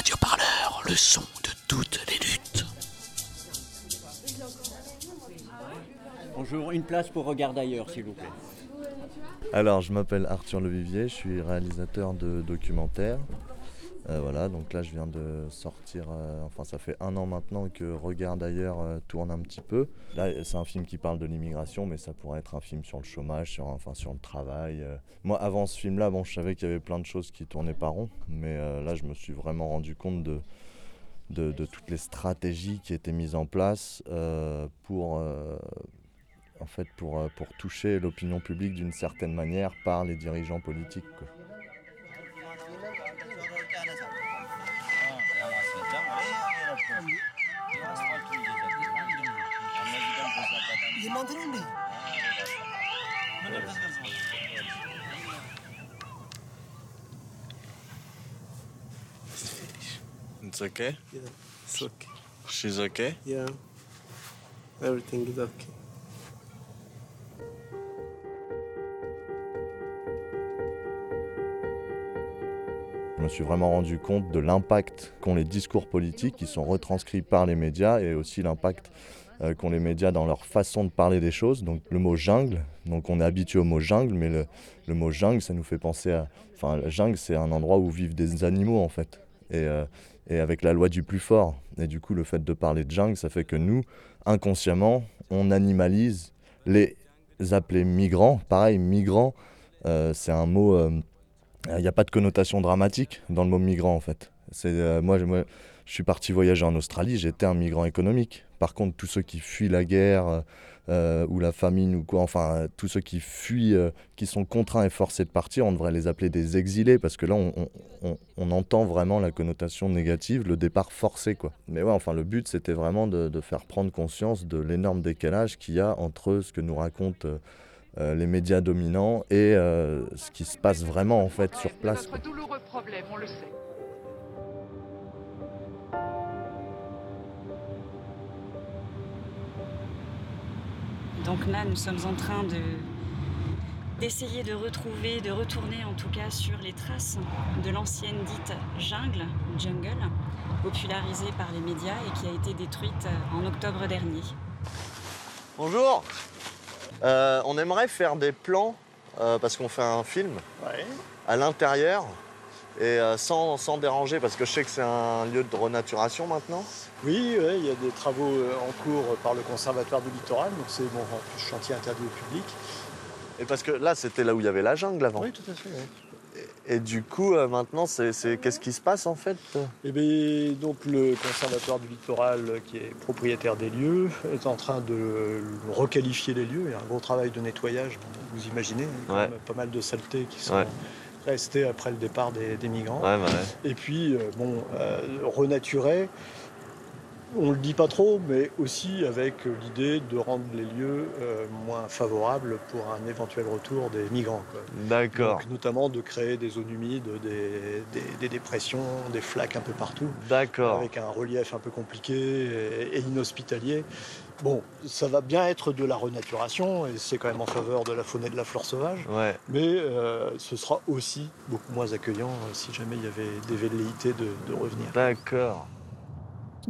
Radio Parleur, le son de toutes les luttes. Bonjour, une place pour Regard d'ailleurs, s'il vous plaît. Alors, je m'appelle Arthur Levivier, je suis réalisateur de documentaires. Euh, voilà, donc là, je viens de sortir, euh, enfin, ça fait un an maintenant que Regard d'ailleurs euh, tourne un petit peu. Là, c'est un film qui parle de l'immigration, mais ça pourrait être un film sur le chômage, sur, enfin, sur le travail. Moi, avant ce film-là, bon, je savais qu'il y avait plein de choses qui tournaient pas rond, mais là, je me suis vraiment rendu compte de, toutes les stratégies qui étaient mises en place pour en fait, pour, euh, toucher l'opinion publique d'une certaine manière par les dirigeants politiques. It's okay? Yeah, it's okay. She's okay? Yeah. Everything is okay. Je me suis vraiment rendu compte de l'impact qu'ont les discours politiques qui sont retranscrits par les médias et aussi l'impact euh, qu'ont les médias dans leur façon de parler des choses. Donc le mot jungle, donc on est habitué au mot jungle, mais le, mot jungle, ça nous fait penser à... Enfin, la jungle, c'est un endroit où vivent des animaux en fait. Et, euh, et avec la loi du plus fort. Et du coup, le fait de parler de jungle, ça fait que nous, inconsciemment, on animalise les appelés migrants. Pareil, migrants, euh, c'est un mot il n'y a pas de connotation dramatique dans le mot migrant en fait. Euh, moi, je suis parti voyager en Australie, j'étais un migrant économique. Par contre, tous ceux qui fuient la guerre euh, ou la famine ou quoi, enfin tous ceux qui fuient, euh, qui sont contraints et forcés de partir, on devrait les appeler des exilés parce que là, on, entend vraiment la connotation négative, le départ forcé quoi. Mais ouais, enfin le but c'était vraiment de, faire prendre conscience de l'énorme décalage qu'il y a entre ce que nous raconte euh, les médias dominants et euh, ce qui se passe vraiment en fait sur place. Notre douloureux problème, on le sait. Donc là, nous sommes en train de d'essayer de retrouver, de retourner en tout cas sur les traces de l'ancienne dite jungle, jungle, popularisée par les médias et qui a été détruite en octobre dernier. Bonjour euh, on aimerait faire des plans, euh, parce qu'on fait un film, à l'intérieur, et euh, sans, déranger, parce que je sais que c'est un lieu de renaturation maintenant. Oui, il y a des travaux en cours par le Conservatoire du Littoral, donc c'est mon chantier interdit au public. Et parce que là, c'était là où il y avait la jungle avant. Oui, tout à fait. Et du coup, euh, maintenant, c'est, qu'est-ce qui se passe en fait? Eh bien, donc le Conservatoire du Littoral, qui est propriétaire des lieux, est en train de requalifier les lieux. Il y a un gros travail de nettoyage, vous imaginez, hein, pas mal de saletés qui sont restées après le départ des, migrants. Et puis, euh, bon, euh, renaturer on ne le dit pas trop, mais aussi avec l'idée de rendre les lieux euh, moins favorables pour un éventuel retour des migrants. D'accord. Notamment de créer des zones humides, des, dépressions, des flaques un peu partout. D'accord. Avec un relief un peu compliqué et, inhospitalier. Bon, ça va bien être de la renaturation et c'est quand même en faveur de la faune et de la flore sauvage. Ouais. Mais euh, ce sera aussi beaucoup moins accueillant euh, si jamais il y avait des velléités de revenir. D'accord.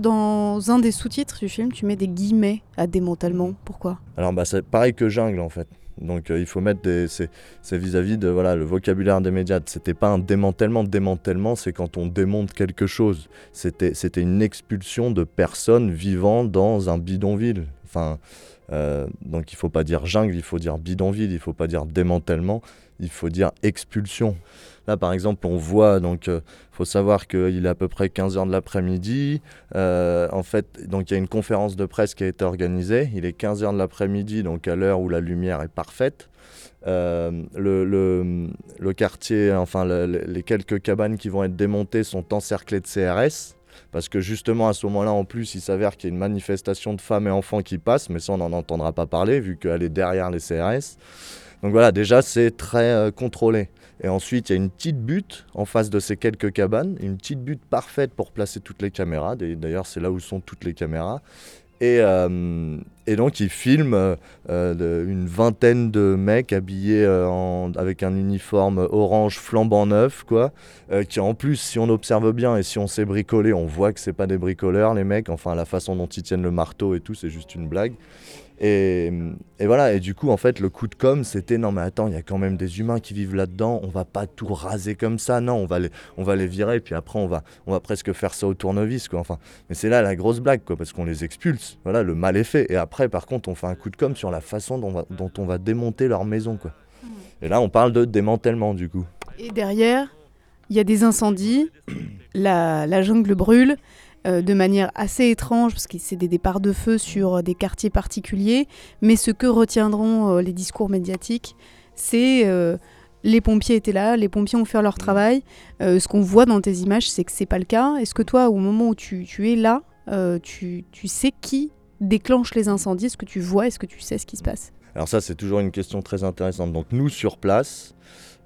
Dans un des sous-titres du film, tu mets des guillemets à démantèlement. Pourquoi? Alors, bah, c'est pareil que jungle en fait. Donc, euh, il faut mettre des. C'est vis-à-vis de voilà, le vocabulaire des médias. C'était pas un démantèlement. Démantèlement, c'est quand on démonte quelque chose. C'était une expulsion de personnes vivant dans un bidonville. Enfin, euh, donc, il faut pas dire jungle, il faut dire bidonville. Il faut pas dire démantèlement, il faut dire expulsion. Là, par exemple, on voit, donc, il euh, faut savoir qu'il est à peu près 15h de l'après-midi. Euh, en fait, donc, il y a une conférence de presse qui a été organisée. Il est 15h de l'après-midi, donc à l'heure où la lumière est parfaite. Euh, le, le, quartier, enfin, les quelques cabanes qui vont être démontées sont encerclées de CRS. Parce que justement, à ce moment-là, en plus, il s'avère qu'il y a une manifestation de femmes et enfants qui passe, mais ça, on n'en entendra pas parler, vu qu'elle est derrière les CRS. Donc voilà, déjà, c'est très contrôlé. Et ensuite, il y a une petite butte en face de ces quelques cabanes, une petite butte parfaite pour placer toutes les caméras. D'ailleurs, c'est là où sont toutes les caméras. Et, euh, donc, il filme euh, euh, une vingtaine de mecs habillés en- avec un uniforme orange flambant neuf, quoi. euh, qui en plus, si on observe bien et si on sait bricoler, on voit que c'est pas des bricoleurs, les mecs. Enfin, la façon dont ils tiennent le marteau et tout, c'est juste une blague. Et, et voilà, et du coup, en fait, le coup de com', c'était non, mais attends, il y a quand même des humains qui vivent là-dedans, on va pas tout raser comme ça, non, on va les, on va les virer, et puis après, on va, on va presque faire ça au tournevis, quoi. Enfin, mais c'est là la grosse blague, quoi, parce qu'on les expulse, voilà, le mal est fait. Et après, par contre, on fait un coup de com' sur la façon dont, on va- dont on va démonter leur maison, quoi. Et là, on parle de démantèlement, du coup. Et derrière, il y a des incendies, la, la jungle brûle euh, de manière assez étrange, parce que c'est des départs de feu sur des quartiers particuliers, mais ce que retiendront euh, les discours médiatiques, c'est euh, les pompiers étaient là, les pompiers ont fait leur travail. Euh, ce qu'on voit dans tes images, c'est que c'est pas le cas. Est-ce que toi, au moment où tu, tu es là, tu, tu sais qui déclenche les incendies? Est-ce que tu vois? Est-ce que tu sais ce qui se passe? Alors ça, c'est toujours une question très intéressante. Donc nous, sur place,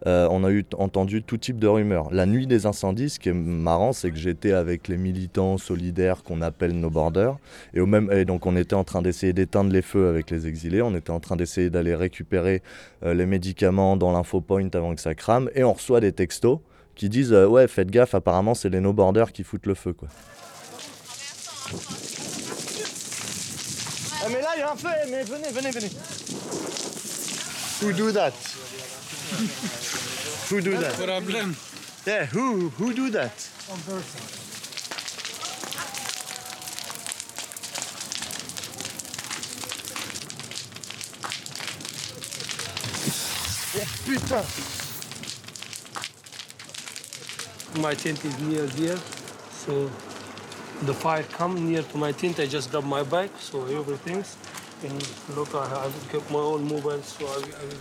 euh, on a entendu tout type de rumeurs. La nuit des incendies, ce qui est marrant, c'est que j'étais avec les militants solidaires qu'on appelle nos borders. Et, au même, donc on était en train d'essayer d'éteindre les feux avec les exilés. On était en train d'essayer d'aller récupérer euh, les médicaments dans l'infopoint avant que ça crame. Et on reçoit des textos qui disent euh, Ouais, faites gaffe, apparemment, c'est les no borders qui foutent le feu. Quoi. Ah mais là il y a un feu, mais venez, venez, venez. Who do that? who do that? Problem. Yeah, who who do that? Oh, putain! My tent is near there, so the fire come near to my tent. I just grab my bike, so everything's.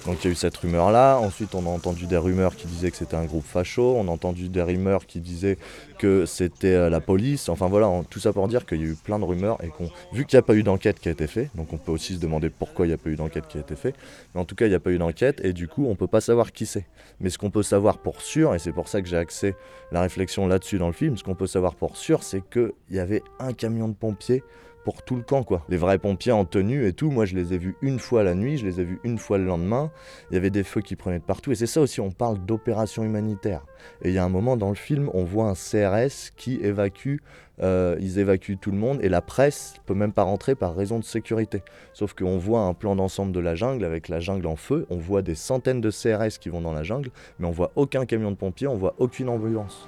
Donc il y a eu cette rumeur-là. Ensuite, on a entendu des rumeurs qui disaient que c'était un groupe facho. On a entendu des rumeurs qui disaient que c'était euh, la police. Enfin voilà, tout ça pour dire qu'il y a eu plein de rumeurs et qu'on, vu qu'il n'y a pas eu d'enquête qui a été faite, donc on peut aussi se demander pourquoi il n'y a pas eu d'enquête qui a été faite. Mais en tout cas, il n'y a pas eu d'enquête et du coup, on peut pas savoir qui c'est. Mais ce qu'on peut savoir pour sûr, et c'est pour ça que j'ai axé la réflexion là-dessus dans le film, ce qu'on peut savoir pour sûr, c'est qu'il y avait un camion de pompiers pour tout le camp quoi. Les vrais pompiers en tenue et tout, moi je les ai vus une fois la nuit, je les ai vus une fois le lendemain. Il y avait des feux qui prenaient de partout et c'est ça aussi, on parle d'opération humanitaire. Et il y a un moment dans le film, on voit un CRS qui évacue, euh, ils évacuent tout le monde et la presse peut même pas rentrer par raison de sécurité. Sauf qu'on voit un plan d'ensemble de la jungle avec la jungle en feu, on voit des centaines de CRS qui vont dans la jungle, mais on voit aucun camion de pompiers, on voit aucune ambulance.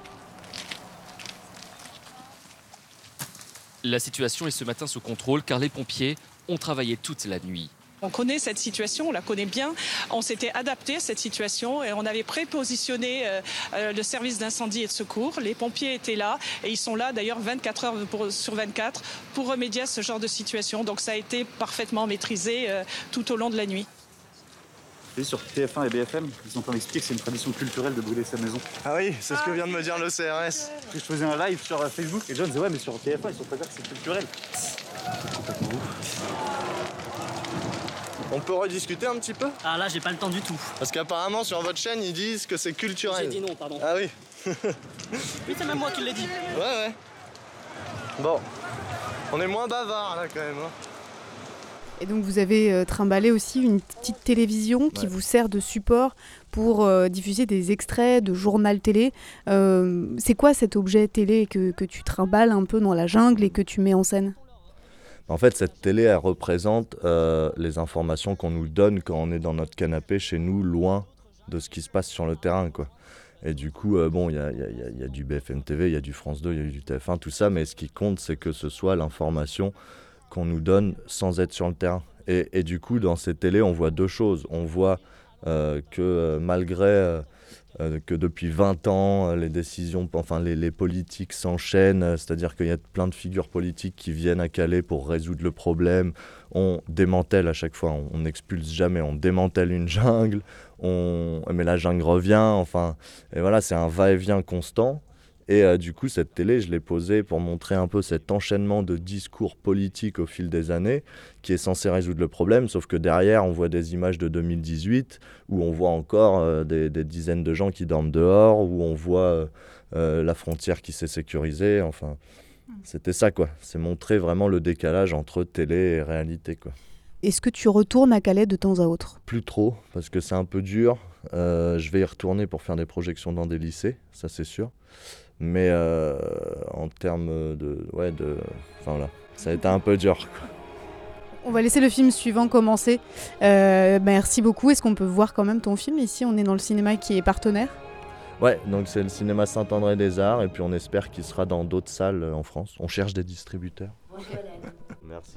La situation est ce matin sous contrôle car les pompiers ont travaillé toute la nuit. On connaît cette situation, on la connaît bien. On s'était adapté à cette situation et on avait prépositionné euh, euh, le service d'incendie et de secours. Les pompiers étaient là et ils sont là d'ailleurs 24 heures sur 24 pour remédier à ce genre de situation. Donc ça a été parfaitement maîtrisé euh, tout au long de la nuit. Et sur TF1 et BFM, ils sont en train d'expliquer que c'est une tradition culturelle de brûler sa maison. Ah oui, c'est ce que vient de me dire le CRS. Je faisais un live sur euh, Facebook et John disait ouais mais sur TF1 ils sont pas dire que c'est culturel. On peut rediscuter un petit peu? Ah là, j'ai pas le temps du tout. Parce qu'apparemment sur votre chaîne ils disent que c'est culturel. J'ai dit non, pardon. Ah oui Oui, c'est même moi qui l'ai dit. Ouais ouais. Bon. On est moins bavard là quand même. hein. Et donc vous avez euh, trimballé aussi une petite télévision qui Ouais. vous sert de support pour euh, diffuser des extraits de journal télé. Euh, c'est quoi cet objet télé que, que tu trimbales un peu dans la jungle et que tu mets en scène? En fait, cette télé, elle représente euh, les informations qu'on nous donne quand on est dans notre canapé chez nous, loin de ce qui se passe sur le terrain, quoi. Et du coup, euh, bon, y y y il y a du BFM TV, il y a du France 2, il y a du TF1, tout ça, mais ce qui compte, c'est que ce soit l'information qu'on nous donne sans être sur le terrain. Et, du coup, dans ces télés, on voit deux choses. On voit euh, que euh, malgré euh, que depuis 20 ans, les décisions, enfin les, politiques s'enchaînent, c'est-à-dire qu'il y a plein de figures politiques qui viennent à Calais pour résoudre le problème. On démantèle à chaque fois, on on n'expulse jamais, on démantèle une jungle, on... mais la jungle revient, enfin, et voilà, c'est un va-et-vient constant. Et euh, du coup, cette télé, je l'ai posée pour montrer un peu cet enchaînement de discours politiques au fil des années, qui est censé résoudre le problème, sauf que derrière, on voit des images de 2018, où on voit encore euh, des, des dizaines de gens qui dorment dehors, où on voit euh, la frontière qui s'est sécurisée, enfin... C'était ça, quoi. C'est montrer vraiment le décalage entre télé et réalité, quoi. Est-ce que tu retournes à Calais de temps à autre? Plus trop, parce que c'est un peu dur. Je vais y retourner pour faire des projections dans des lycées, ça c'est sûr. Mais euh, en termes de. Ouais, de. Enfin voilà, ça a été un peu dur. Quoi. On va laisser le film suivant commencer. Euh, merci beaucoup. Est-ce qu'on peut voir quand même ton film ici On est dans le cinéma qui est partenaire Ouais, donc c'est le cinéma Saint-André des Arts et puis on espère qu'il sera dans d'autres salles en France. On cherche des distributeurs. Merci.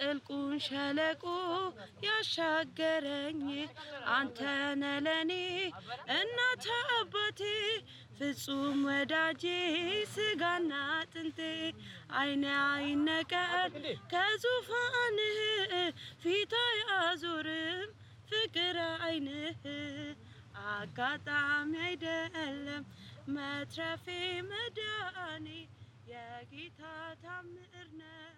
ጥልቁን ሸለቆ ያሻገረኝ አንተነ ለኔ እናት አባቴ ፍጹም ወዳጄ ስጋና አጥንቴ አይኔ አይነቀል ከዙፋንህ ፊት አያዞርም ፍቅር አይንህ አጋጣሚ አይደለም መትረፌ መዳኔ የጌታ ታምር ነው።